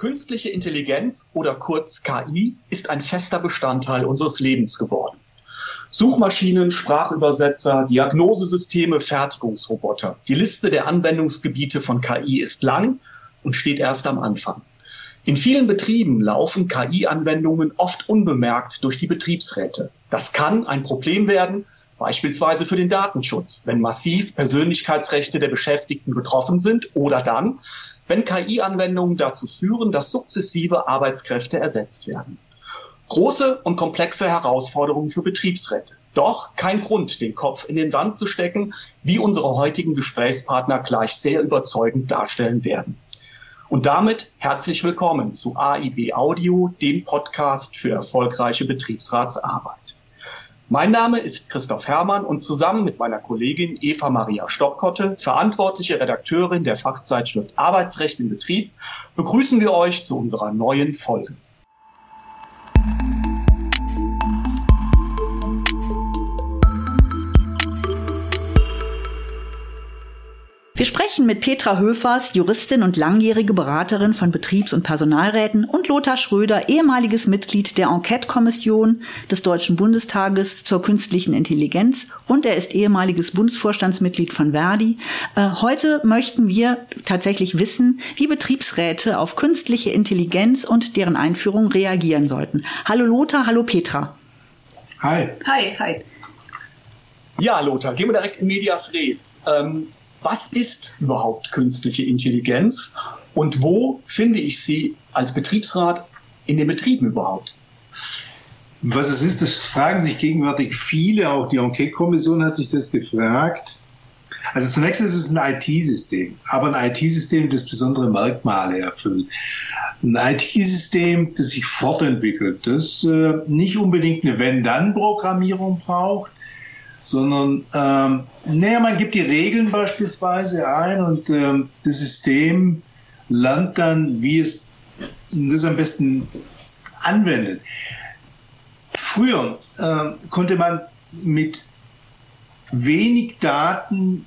Künstliche Intelligenz oder kurz KI ist ein fester Bestandteil unseres Lebens geworden. Suchmaschinen, Sprachübersetzer, Diagnosesysteme, Fertigungsroboter. Die Liste der Anwendungsgebiete von KI ist lang und steht erst am Anfang. In vielen Betrieben laufen KI-Anwendungen oft unbemerkt durch die Betriebsräte. Das kann ein Problem werden, beispielsweise für den Datenschutz, wenn massiv Persönlichkeitsrechte der Beschäftigten betroffen sind oder dann, wenn KI-Anwendungen dazu führen, dass sukzessive Arbeitskräfte ersetzt werden. Große und komplexe Herausforderungen für Betriebsräte. Doch kein Grund, den Kopf in den Sand zu stecken, wie unsere heutigen Gesprächspartner gleich sehr überzeugend darstellen werden. Und damit herzlich willkommen zu AIB Audio, dem Podcast für erfolgreiche Betriebsratsarbeit. Mein Name ist Christoph Hermann und zusammen mit meiner Kollegin Eva Maria Stockkotte, verantwortliche Redakteurin der Fachzeitschrift Arbeitsrecht im Betrieb, begrüßen wir euch zu unserer neuen Folge. Wir sprechen mit Petra Höfers, Juristin und langjährige Beraterin von Betriebs- und Personalräten und Lothar Schröder, ehemaliges Mitglied der Enquete-Kommission des Deutschen Bundestages zur künstlichen Intelligenz und er ist ehemaliges Bundesvorstandsmitglied von Verdi. Äh, heute möchten wir tatsächlich wissen, wie Betriebsräte auf künstliche Intelligenz und deren Einführung reagieren sollten. Hallo Lothar, hallo Petra. Hi. Hi, hi. Ja, Lothar, gehen wir direkt in Medias Res. Ähm, was ist überhaupt künstliche Intelligenz und wo finde ich sie als Betriebsrat in den Betrieben überhaupt? Was es ist, das fragen sich gegenwärtig viele, auch die Enquete-Kommission hat sich das gefragt. Also zunächst ist es ein IT-System, aber ein IT-System, das besondere Merkmale erfüllt. Ein IT-System, das sich fortentwickelt, das äh, nicht unbedingt eine Wenn-Dann-Programmierung braucht, sondern ähm, naja, man gibt die Regeln beispielsweise ein und ähm, das System lernt dann, wie es das am besten anwendet. Früher äh, konnte man mit wenig Daten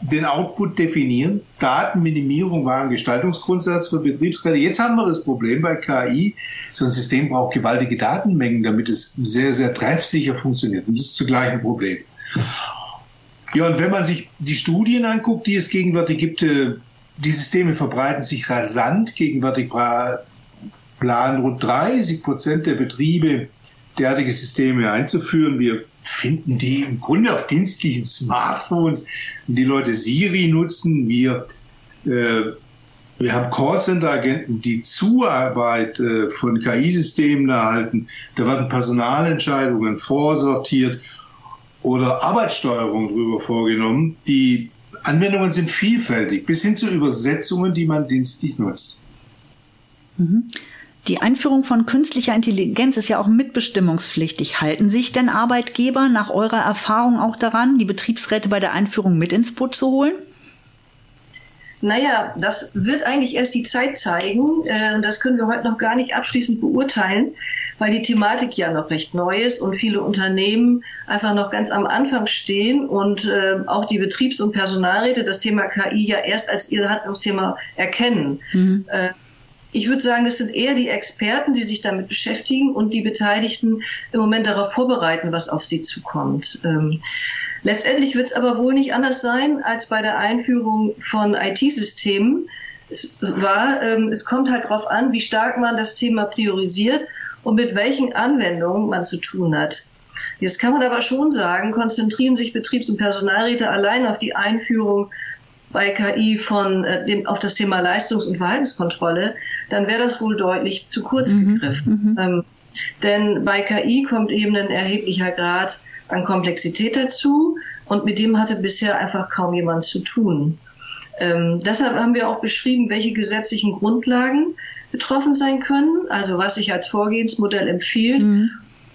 den Output definieren. Datenminimierung war ein Gestaltungsgrundsatz für Betriebsräte. Jetzt haben wir das Problem bei KI. So ein System braucht gewaltige Datenmengen, damit es sehr, sehr treffsicher funktioniert. Und das ist zugleich ein Problem. Ja, und wenn man sich die Studien anguckt, die es gegenwärtig gibt, äh, die Systeme verbreiten sich rasant. Gegenwärtig planen rund 30 Prozent der Betriebe derartige Systeme einzuführen. Wir finden die im Grunde auf dienstlichen Smartphones, die Leute Siri nutzen. Wir, äh, wir haben Callcenter-Agenten, die Zuarbeit äh, von KI-Systemen erhalten. Da werden Personalentscheidungen vorsortiert oder Arbeitssteuerung drüber vorgenommen. Die Anwendungen sind vielfältig, bis hin zu Übersetzungen, die man dienstlich nutzt. Mhm. Die Einführung von künstlicher Intelligenz ist ja auch mitbestimmungspflichtig. Halten sich denn Arbeitgeber nach eurer Erfahrung auch daran, die Betriebsräte bei der Einführung mit ins Boot zu holen? Naja, das wird eigentlich erst die Zeit zeigen. Äh, das können wir heute noch gar nicht abschließend beurteilen, weil die Thematik ja noch recht neu ist und viele Unternehmen einfach noch ganz am Anfang stehen und äh, auch die Betriebs- und Personalräte das Thema KI ja erst als ihr Handlungsthema erkennen. Mhm. Äh, ich würde sagen, es sind eher die Experten, die sich damit beschäftigen und die Beteiligten im Moment darauf vorbereiten, was auf sie zukommt. Letztendlich wird es aber wohl nicht anders sein als bei der Einführung von IT-Systemen. Es war, ähm, es kommt halt darauf an, wie stark man das Thema priorisiert und mit welchen Anwendungen man zu tun hat. Jetzt kann man aber schon sagen, konzentrieren sich Betriebs- und Personalräte allein auf die Einführung bei KI von äh, dem, auf das Thema Leistungs- und Verhaltenskontrolle, dann wäre das wohl deutlich zu kurz mhm, gegriffen. Mhm. Ähm, denn bei KI kommt eben ein erheblicher Grad an Komplexität dazu und mit dem hatte bisher einfach kaum jemand zu tun. Ähm, deshalb haben wir auch beschrieben, welche gesetzlichen Grundlagen betroffen sein können, also was sich als Vorgehensmodell empfiehlt. Mhm.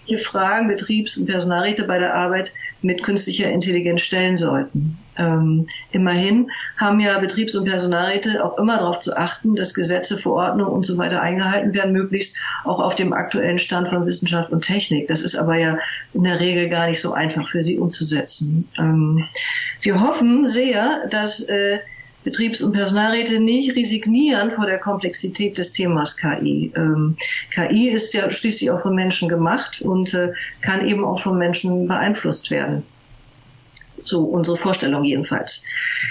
Hier Fragen Betriebs- und Personalräte bei der Arbeit mit künstlicher Intelligenz stellen sollten. Ähm, immerhin haben ja Betriebs- und Personalräte auch immer darauf zu achten, dass Gesetze, Verordnungen und so weiter eingehalten werden, möglichst auch auf dem aktuellen Stand von Wissenschaft und Technik. Das ist aber ja in der Regel gar nicht so einfach für sie umzusetzen. Ähm, wir hoffen sehr, dass äh, Betriebs- und Personalräte nicht resignieren vor der Komplexität des Themas KI. Ähm, KI ist ja schließlich auch von Menschen gemacht und äh, kann eben auch von Menschen beeinflusst werden. So unsere Vorstellung jedenfalls.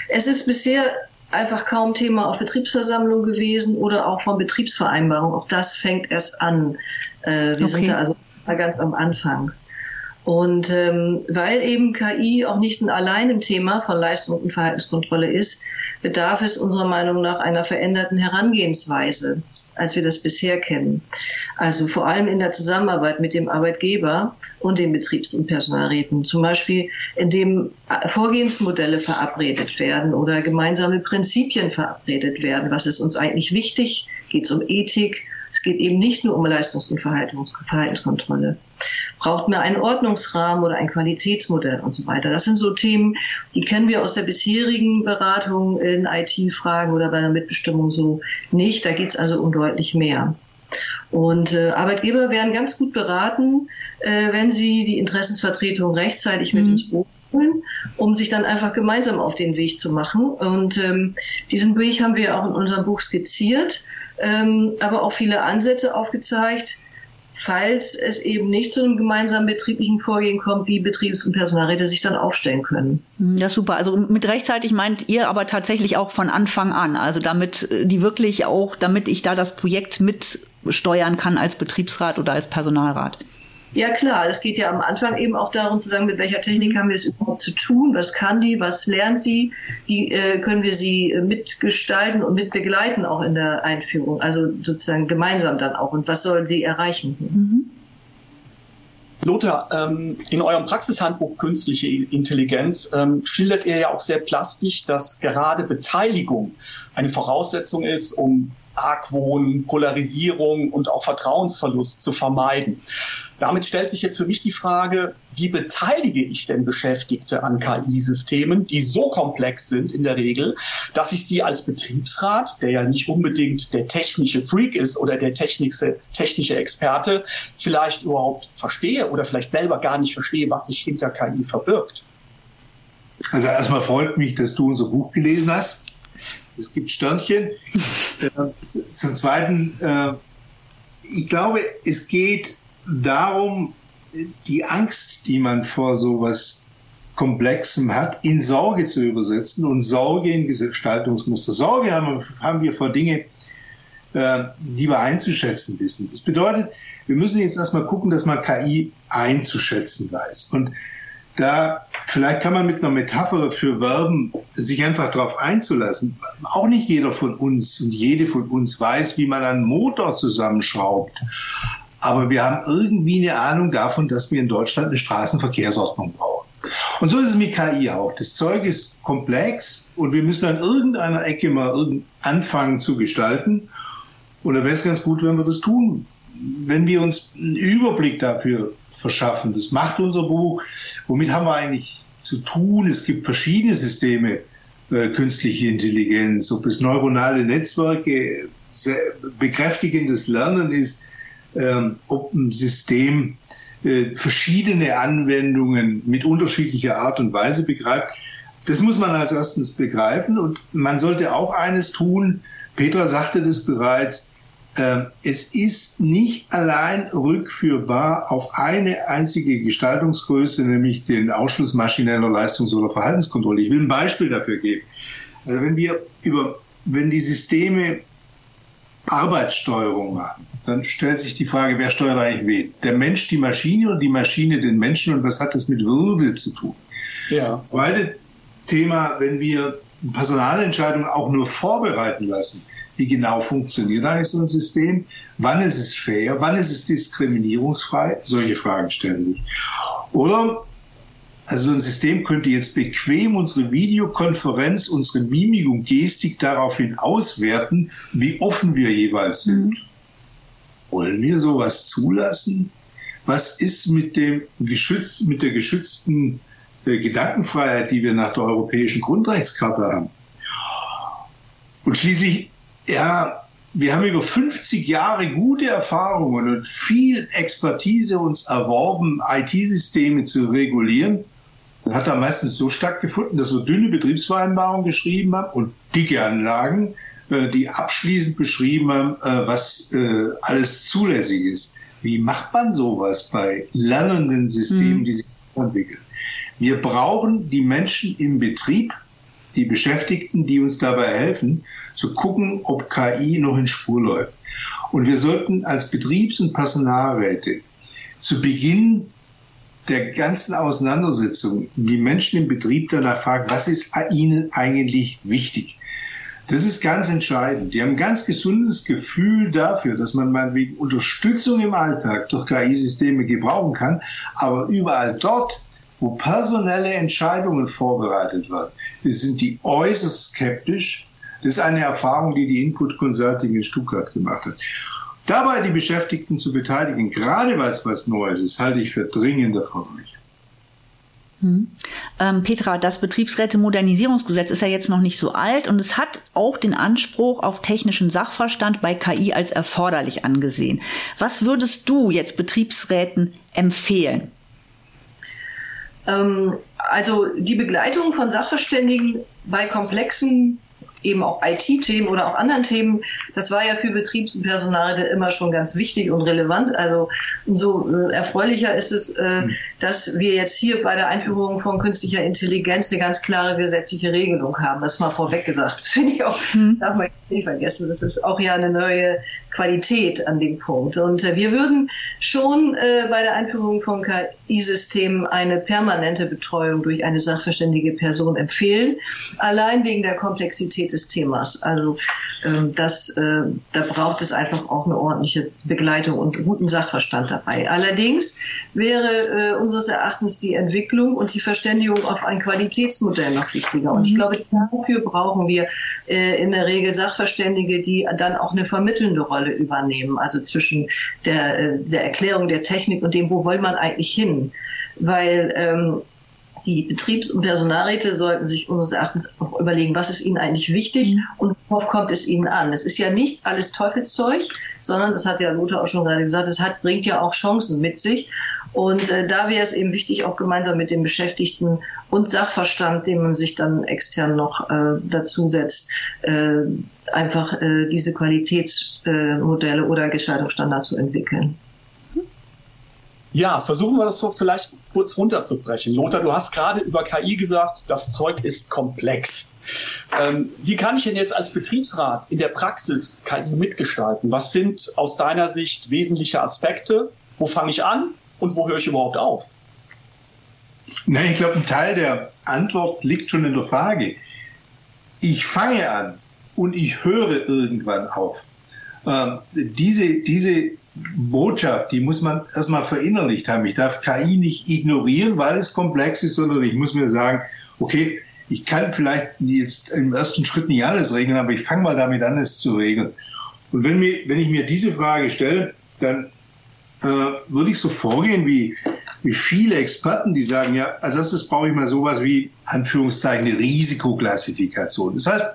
Es ist bisher einfach kaum Thema auf Betriebsversammlung gewesen oder auch von Betriebsvereinbarung. Auch das fängt erst an. Äh, wir okay. sind da also ganz am Anfang. Und ähm, weil eben KI auch nicht ein allein ein Thema von Leistung und Verhaltenskontrolle ist, bedarf es unserer Meinung nach einer veränderten Herangehensweise, als wir das bisher kennen. Also vor allem in der Zusammenarbeit mit dem Arbeitgeber und den Betriebs- und Personalräten. Zum Beispiel, indem Vorgehensmodelle verabredet werden oder gemeinsame Prinzipien verabredet werden. Was ist uns eigentlich wichtig? Geht es um Ethik? Es geht eben nicht nur um Leistungs- und Verhaltenskontrolle. Braucht man einen Ordnungsrahmen oder ein Qualitätsmodell und so weiter? Das sind so Themen, die kennen wir aus der bisherigen Beratung in IT-Fragen oder bei der Mitbestimmung so nicht. Da geht es also um deutlich mehr. Und äh, Arbeitgeber werden ganz gut beraten, äh, wenn sie die Interessensvertretung rechtzeitig mhm. mit ins Boot holen, um sich dann einfach gemeinsam auf den Weg zu machen. Und ähm, diesen Weg haben wir auch in unserem Buch skizziert ähm, aber auch viele Ansätze aufgezeigt, falls es eben nicht zu einem gemeinsamen betrieblichen Vorgehen kommt, wie Betriebs- und Personalräte sich dann aufstellen können. Ja, super. Also mit rechtzeitig meint ihr aber tatsächlich auch von Anfang an. Also damit äh, die wirklich auch, damit ich da das Projekt mitsteuern kann als Betriebsrat oder als Personalrat. Ja klar, es geht ja am Anfang eben auch darum zu sagen, mit welcher Technik haben wir es überhaupt zu tun, was kann die, was lernt sie, wie äh, können wir sie äh, mitgestalten und mitbegleiten auch in der Einführung, also sozusagen gemeinsam dann auch. Und was soll sie erreichen. Mhm. Lothar, ähm, in eurem Praxishandbuch Künstliche Intelligenz ähm, schildert ihr ja auch sehr plastisch, dass gerade Beteiligung eine Voraussetzung ist, um Argwohn, Polarisierung und auch Vertrauensverlust zu vermeiden. Damit stellt sich jetzt für mich die Frage, wie beteilige ich denn Beschäftigte an KI-Systemen, die so komplex sind in der Regel, dass ich sie als Betriebsrat, der ja nicht unbedingt der technische Freak ist oder der technische, technische Experte, vielleicht überhaupt verstehe oder vielleicht selber gar nicht verstehe, was sich hinter KI verbirgt. Also erstmal freut mich, dass du unser Buch gelesen hast es gibt Sternchen. Äh, zum Zweiten, äh, ich glaube, es geht darum, die Angst, die man vor so was Komplexem hat, in Sorge zu übersetzen und Sorge in Gestaltungsmuster. Sorge haben wir, vor Dinge, äh, die wir einzuschätzen wissen. Das bedeutet, wir müssen jetzt erstmal gucken, dass man KI einzuschätzen weiß. Und da vielleicht kann man mit einer Metapher für Verben sich einfach darauf einzulassen. Auch nicht jeder von uns und jede von uns weiß, wie man einen Motor zusammenschraubt. Aber wir haben irgendwie eine Ahnung davon, dass wir in Deutschland eine Straßenverkehrsordnung brauchen. Und so ist es mit KI auch. Das Zeug ist komplex und wir müssen an irgendeiner Ecke mal anfangen zu gestalten. Und da wäre es ganz gut, wenn wir das tun. Wenn wir uns einen Überblick dafür verschaffen. Das macht unser Buch. Womit haben wir eigentlich zu tun? Es gibt verschiedene Systeme, äh, künstliche Intelligenz, ob es neuronale Netzwerke, bekräftigendes Lernen ist, ähm, ob ein System äh, verschiedene Anwendungen mit unterschiedlicher Art und Weise begreift. Das muss man als erstens begreifen und man sollte auch eines tun. Petra sagte das bereits. Ähm, es ist nicht allein rückführbar auf eine einzige Gestaltungsgröße, nämlich den Ausschluss maschineller Leistungs- oder Verhaltenskontrolle. Ich will ein Beispiel dafür geben. Also wenn wir über, wenn die Systeme Arbeitssteuerung machen, dann stellt sich die Frage, wer steuert eigentlich wen? Der Mensch die Maschine oder die Maschine den Menschen und was hat das mit Würde zu tun? Ja. Zweite Thema, wenn wir Personalentscheidungen auch nur vorbereiten lassen, wie genau funktioniert eigentlich so ein System? Wann ist es fair? Wann ist es diskriminierungsfrei? Solche Fragen stellen sich. Oder also ein System könnte jetzt bequem unsere Videokonferenz, unsere Mimik und Gestik daraufhin auswerten, wie offen wir jeweils sind. Mhm. Wollen wir sowas zulassen? Was ist mit dem Geschütz, mit der geschützten äh, Gedankenfreiheit, die wir nach der Europäischen Grundrechtscharta haben? Und schließlich ja, wir haben über 50 Jahre gute Erfahrungen und viel Expertise uns erworben, IT-Systeme zu regulieren. hat da meistens so stattgefunden, dass wir dünne Betriebsvereinbarungen geschrieben haben und dicke Anlagen, äh, die abschließend beschrieben haben, äh, was äh, alles zulässig ist. Wie macht man sowas bei lernenden Systemen, mhm. die sich entwickeln? Wir brauchen die Menschen im Betrieb, die Beschäftigten, die uns dabei helfen, zu gucken, ob KI noch in Spur läuft. Und wir sollten als Betriebs- und Personalräte zu Beginn der ganzen Auseinandersetzung die Menschen im Betrieb danach fragen, was ist ihnen eigentlich wichtig? Das ist ganz entscheidend. Die haben ein ganz gesundes Gefühl dafür, dass man mal wegen Unterstützung im Alltag durch KI-Systeme gebrauchen kann. Aber überall dort, wo personelle Entscheidungen vorbereitet werden, sind die äußerst skeptisch. Das ist eine Erfahrung, die die Input Consulting in Stuttgart gemacht hat. Dabei die Beschäftigten zu beteiligen, gerade weil es was Neues ist, halte ich für dringend erforderlich. Hm. Ähm, Petra, das Betriebsräte-Modernisierungsgesetz ist ja jetzt noch nicht so alt und es hat auch den Anspruch auf technischen Sachverstand bei KI als erforderlich angesehen. Was würdest du jetzt Betriebsräten empfehlen? Ähm, also die Begleitung von Sachverständigen bei komplexen eben auch IT-Themen oder auch anderen Themen, das war ja für Betriebs- und Personalräte immer schon ganz wichtig und relevant. Also umso äh, erfreulicher ist es, äh, mhm. dass wir jetzt hier bei der Einführung von künstlicher Intelligenz eine ganz klare gesetzliche Regelung haben. Das mal vorweg gesagt. Das finde ich auch, mhm. darf man nicht vergessen. Das ist auch ja eine neue Qualität an dem Punkt. Und äh, wir würden schon bei der Einführung von KI-Systemen eine permanente Betreuung durch eine sachverständige Person empfehlen. Allein wegen der Komplexität des Themas. Also ähm, das, äh, da braucht es einfach auch eine ordentliche Begleitung und guten Sachverstand dabei. Allerdings wäre äh, unseres Erachtens die Entwicklung und die Verständigung auf ein Qualitätsmodell noch wichtiger. Und ich mhm. glaube, dafür brauchen wir äh, in der Regel Sachverständige, die dann auch eine vermittelnde Rolle übernehmen. Also zwischen der, äh, der Erklärung der Technik und dem, wo will man eigentlich hin? Weil ähm, die Betriebs- und Personalräte sollten sich unseres Erachtens auch überlegen, was ist ihnen eigentlich wichtig mhm. und worauf kommt es ihnen an. Es ist ja nicht alles Teufelszeug, sondern, das hat ja Lothar auch schon gerade gesagt, es hat, bringt ja auch Chancen mit sich. Und äh, da wäre es eben wichtig, auch gemeinsam mit den Beschäftigten und Sachverstand, den man sich dann extern noch äh, dazu setzt, äh, einfach äh, diese Qualitätsmodelle äh, oder Gestaltungsstandards zu entwickeln. Ja, versuchen wir das so vielleicht kurz runterzubrechen. Lothar, du hast gerade über KI gesagt, das Zeug ist komplex. Ähm, wie kann ich denn jetzt als Betriebsrat in der Praxis KI mitgestalten? Was sind aus deiner Sicht wesentliche Aspekte? Wo fange ich an und wo höre ich überhaupt auf? Nein, ich glaube, ein Teil der Antwort liegt schon in der Frage. Ich fange an und ich höre irgendwann auf. Ähm, diese, diese Botschaft, die muss man erstmal verinnerlicht haben. Ich darf KI nicht ignorieren, weil es komplex ist, sondern ich muss mir sagen, okay, ich kann vielleicht jetzt im ersten Schritt nicht alles regeln, aber ich fange mal damit an, es zu regeln. Und wenn, mir, wenn ich mir diese Frage stelle, dann äh, würde ich so vorgehen wie, wie viele Experten, die sagen, ja, als erstes brauche ich mal sowas wie, Anführungszeichen, eine Risikoklassifikation. Das heißt,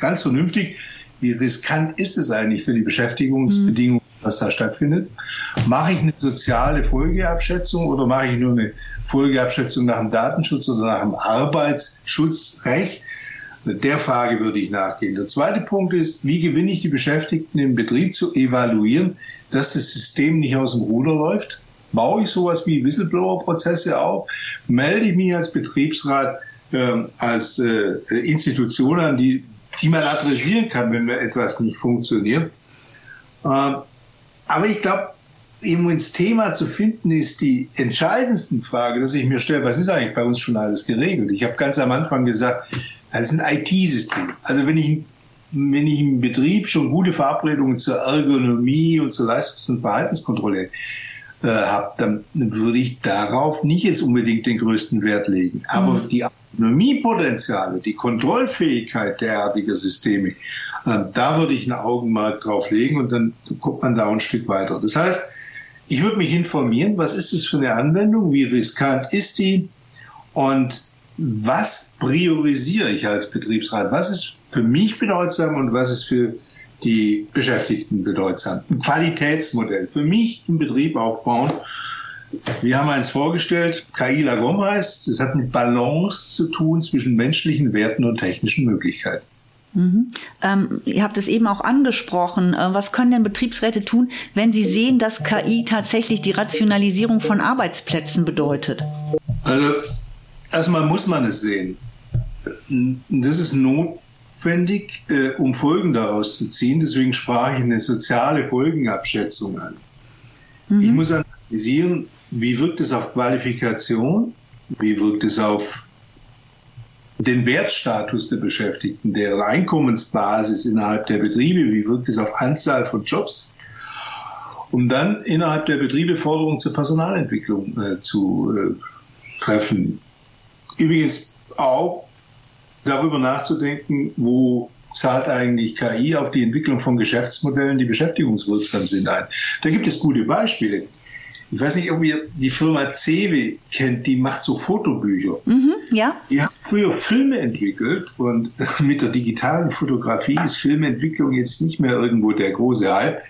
ganz vernünftig, wie riskant ist es eigentlich für die Beschäftigungsbedingungen, was da stattfindet? Mache ich eine soziale Folgeabschätzung oder mache ich nur eine Folgeabschätzung nach dem Datenschutz oder nach dem Arbeitsschutzrecht? Der Frage würde ich nachgehen. Der zweite Punkt ist, wie gewinne ich die Beschäftigten im Betrieb zu evaluieren, dass das System nicht aus dem Ruder läuft? Baue ich sowas wie Whistleblower-Prozesse auf? Melde ich mich als Betriebsrat äh, als äh, Institution an, die die man adressieren kann, wenn etwas nicht funktioniert. Aber ich glaube, eben ins Thema zu finden, ist die entscheidendste Frage, dass ich mir stelle, was ist eigentlich bei uns schon alles geregelt? Ich habe ganz am Anfang gesagt, das ist ein IT-System. Also wenn ich, wenn ich im Betrieb schon gute Verabredungen zur Ergonomie und zur Leistungs- und Verhaltenskontrolle äh, habe, dann würde ich darauf nicht jetzt unbedingt den größten Wert legen. Aber mhm. die Autonomiepotenziale, die Kontrollfähigkeit derartiger Systeme, äh, da würde ich ein Augenmerk drauf legen und dann kommt man da ein Stück weiter. Das heißt, ich würde mich informieren, was ist das für eine Anwendung, wie riskant ist die und was priorisiere ich als Betriebsrat? Was ist für mich bedeutsam und was ist für die Beschäftigten bedeutsam? Ein Qualitätsmodell für mich im Betrieb aufbauen Wir haben eins vorgestellt, KI Lagom heißt, es hat mit Balance zu tun zwischen menschlichen Werten und technischen Möglichkeiten. Mhm. Ähm, ihr habt es eben auch angesprochen. Äh, was können denn Betriebsräte tun, wenn sie sehen, dass KI tatsächlich die Rationalisierung von Arbeitsplätzen bedeutet? Also erstmal muss man es sehen. Das ist notwendig, äh, um Folgen daraus zu ziehen. Deswegen sprach ich eine soziale Folgenabschätzung an. Mhm. Ich muss analysieren, wie wirkt es auf Qualifikation, wie wirkt es auf den Wertstatus der Beschäftigten, deren Einkommensbasis innerhalb der Betriebe, wie wirkt es auf Anzahl von Jobs, um dann innerhalb der Betriebe Forderungen zur Personalentwicklung äh, zu äh, treffen. Übrigens auch darüber nachzudenken, wo zahlt eigentlich KI auf die Entwicklung von Geschäftsmodellen, die beschäftigungswirksam sind, ein. Da gibt es gute Beispiele. Ich weiß nicht, ob ihr die Firma Cewe kennt, die macht so Fotobücher. Mhm, ja. Die haben früher Filme entwickelt und mit der digitalen Fotografie ist Filmentwicklung jetzt nicht mehr irgendwo der große Hype.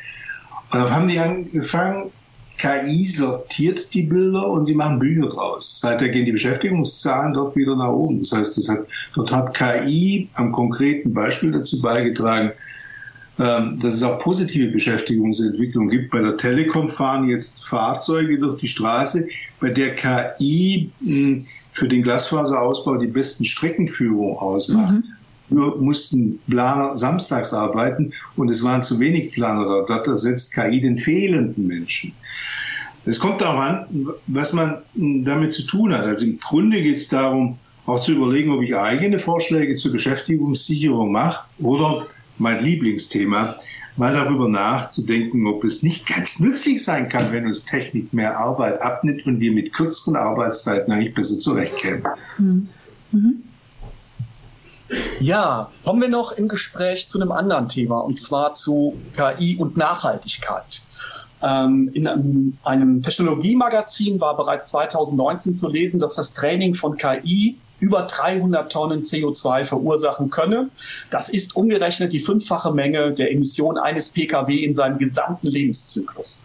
Und dann haben die angefangen, KI sortiert die Bilder und sie machen Bücher draus. Seither gehen die Beschäftigungszahlen dort wieder nach oben. Das heißt, das hat, dort hat KI am konkreten Beispiel dazu beigetragen, dass es auch positive Beschäftigungsentwicklung gibt. Bei der Telekom fahren jetzt Fahrzeuge durch die Straße, bei der KI hm, für den Glasfaserausbau die besten Streckenführungen ausmacht. Mhm. Wir mussten Planer samstags arbeiten und es waren zu wenig Planer. Dort ersetzt KI den fehlenden Menschen. Es kommt darauf an, was man hm, damit zu tun hat. Also im Grunde geht es darum, auch zu überlegen, ob ich eigene Vorschläge zur Beschäftigungssicherung mache oder mein Lieblingsthema, mal darüber nachzudenken, ob es nicht ganz nützlich sein kann, wenn uns Technik mehr Arbeit abnimmt und wir mit kürzeren Arbeitszeiten eigentlich besser zurechtkämen. Mhm. Mhm. Ja, kommen wir noch im Gespräch zu einem anderen Thema, und zwar zu KI und Nachhaltigkeit. Ähm, in einem, einem Technologiemagazin war bereits 2019 zu lesen, dass das Training von KI über 300 Tonnen CO2 verursachen könne. Das ist umgerechnet die fünffache Menge der Emission eines Pkw in seinem gesamten Lebenszyklus.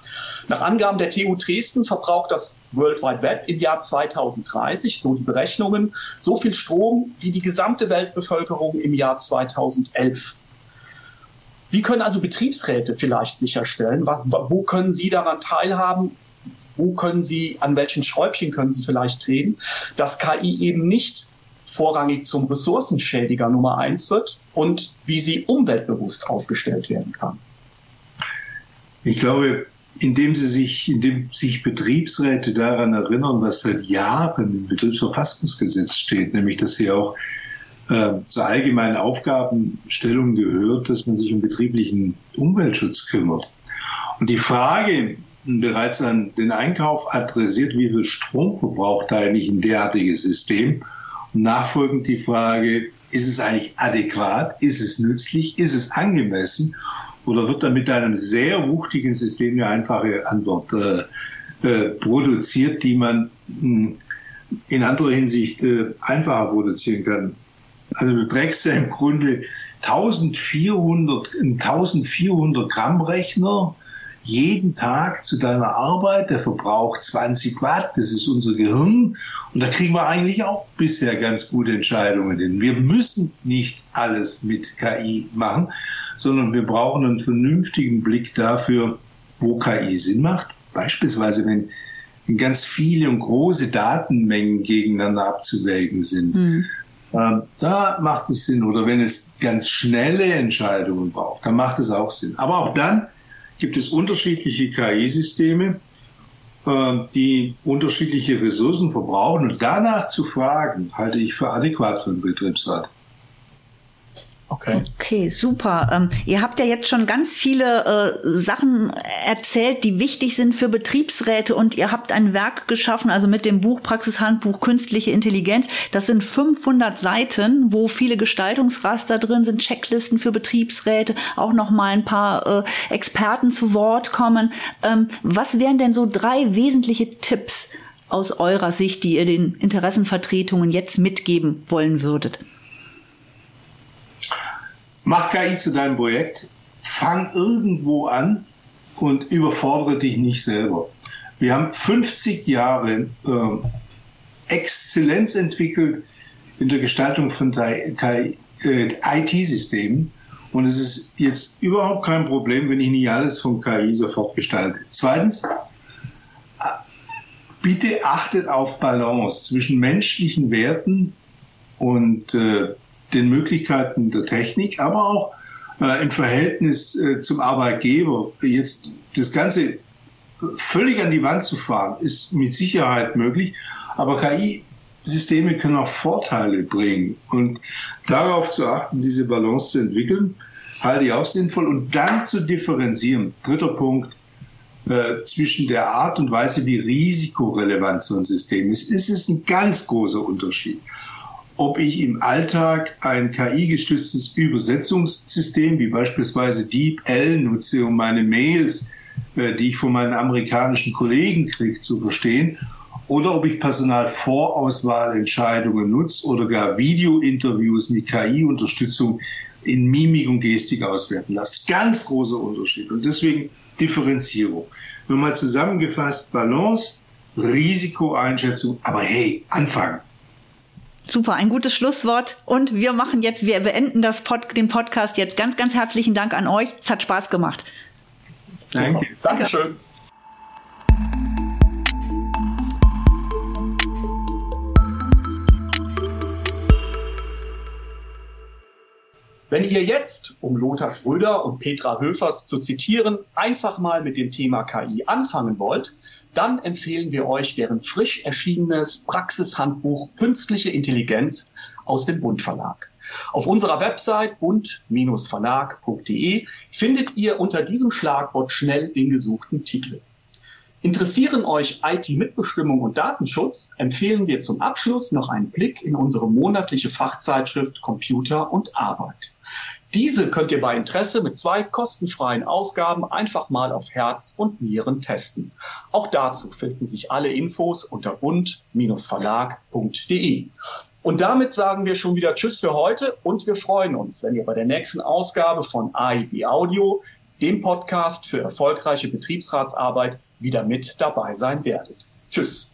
Nach Angaben der TU Dresden verbraucht das World Wide Web im Jahr 2030, so die Berechnungen, so viel Strom wie die gesamte Weltbevölkerung im Jahr 2011. Wie können also Betriebsräte vielleicht sicherstellen? Wo können sie daran teilhaben? wo können Sie, an welchen Schräubchen können Sie vielleicht drehen, dass KI eben nicht vorrangig zum Ressourcenschädiger Nummer eins wird und wie sie umweltbewusst aufgestellt werden kann. Ich glaube, indem sie sich, indem sich Betriebsräte daran erinnern, was seit Jahren im Betriebsverfassungsgesetz steht, nämlich dass sie auch äh, zur allgemeinen Aufgabenstellung gehört, dass man sich um betrieblichen Umweltschutz kümmert. Und die Frage, bereits an den Einkauf adressiert, wie viel Strom verbraucht eigentlich ein derartiges System. Und nachfolgend die Frage, ist es eigentlich adäquat, ist es nützlich, ist es angemessen oder wird da mit einem sehr wuchtigen System eine einfache Antwort äh, äh, produziert, die man mh, hm, in anderer Hinsicht äh, einfacher produzieren kann. Also du trägst ja im Grunde 1400, 1400 Gramm Rechner jeden Tag zu deiner Arbeit, der verbraucht 20 Watt, das ist unser Gehirn. Und da kriegen wir eigentlich auch bisher ganz gute Entscheidungen hin. Wir müssen nicht alles mit KI machen, sondern wir brauchen einen vernünftigen Blick dafür, wo KI Sinn macht. Beispielsweise, wenn ganz viele und große Datenmengen gegeneinander abzuwägen sind. Mhm. Da macht es Sinn. Oder wenn es ganz schnelle Entscheidungen braucht, dann macht es auch Sinn. Aber auch dann gibt es unterschiedliche KI-Systeme, äh, die unterschiedliche Ressourcen verbrauchen. Und danach zu fragen, halte ich für adäquat für einen Betriebsrat. Okay. Okay, super. Ähm, ihr habt ja jetzt schon ganz viele äh, Sachen erzählt, die wichtig sind für Betriebsräte und ihr habt ein Werk geschaffen, also mit dem Buch Praxishandbuch Künstliche Intelligenz. Das sind 500 Seiten, wo viele Gestaltungsraster drin sind, Checklisten für Betriebsräte, auch noch mal ein paar äh, Experten zu Wort kommen. Ähm, was wären denn so drei wesentliche Tipps aus eurer Sicht, die ihr den Interessenvertretungen jetzt mitgeben wollen würdet? Mach KI zu deinem Projekt, fang irgendwo an und überfordere dich nicht selber. Wir haben 50 Jahre äh, Exzellenz entwickelt in der Gestaltung von IT-Systemen. Und es ist jetzt überhaupt kein Problem, wenn ich nicht alles von KI sofort gestalte. Zweitens, bitte achtet auf Balance zwischen menschlichen Werten und äh, den Möglichkeiten der Technik, aber auch äh, im Verhältnis äh, zum Arbeitgeber. Jetzt das Ganze völlig an die Wand zu fahren, ist mit Sicherheit möglich, aber KI-Systeme können auch Vorteile bringen. Und darauf zu achten, diese Balance zu entwickeln, halte ich auch sinnvoll. Und dann zu differenzieren. Dritter Punkt, äh, zwischen der Art und Weise, wie risikorelevant so ein System ist, ist es ein ganz großer Unterschied. Ob ich im Alltag ein KI-gestütztes Übersetzungssystem wie beispielsweise DeepL nutze, um meine Mails, äh, die ich von meinen amerikanischen Kollegen kriege, zu verstehen, oder ob ich Personalvorauswahlentscheidungen nutze oder gar Videointerviews mit KI-Unterstützung in Mimik und Gestik auswerten lasse. Ganz großer Unterschied. Und deswegen Differenzierung. Nochmal zusammengefasst, Balance, Risikoeinschätzung, aber hey, Anfang. Super, ein gutes Schlusswort. Und wir machen jetzt, wir beenden das Pod, den Podcast jetzt. Ganz, ganz herzlichen Dank an euch. Es hat Spaß gemacht. Danke. Dankeschön. Wenn ihr jetzt, um Lothar Schröder und Petra Höfers zu zitieren, einfach mal mit dem Thema KI anfangen wollt, dann empfehlen wir euch deren frisch erschienenes Praxishandbuch Künstliche Intelligenz aus dem Bund Verlag. Auf unserer Website bund-verlag.de findet ihr unter diesem Schlagwort schnell den gesuchten Titel. Interessieren euch IT-Mitbestimmung und Datenschutz, empfehlen wir zum Abschluss noch einen Blick in unsere monatliche Fachzeitschrift Computer und Arbeit. Diese könnt ihr bei Interesse mit zwei kostenfreien Ausgaben einfach mal auf Herz und Nieren testen. Auch dazu finden sich alle Infos unter bund-verlag.de. Und damit sagen wir schon wieder Tschüss für heute und wir freuen uns, wenn ihr bei der nächsten Ausgabe von AIB Audio, dem Podcast für erfolgreiche Betriebsratsarbeit, wieder mit dabei sein werdet. Tschüss.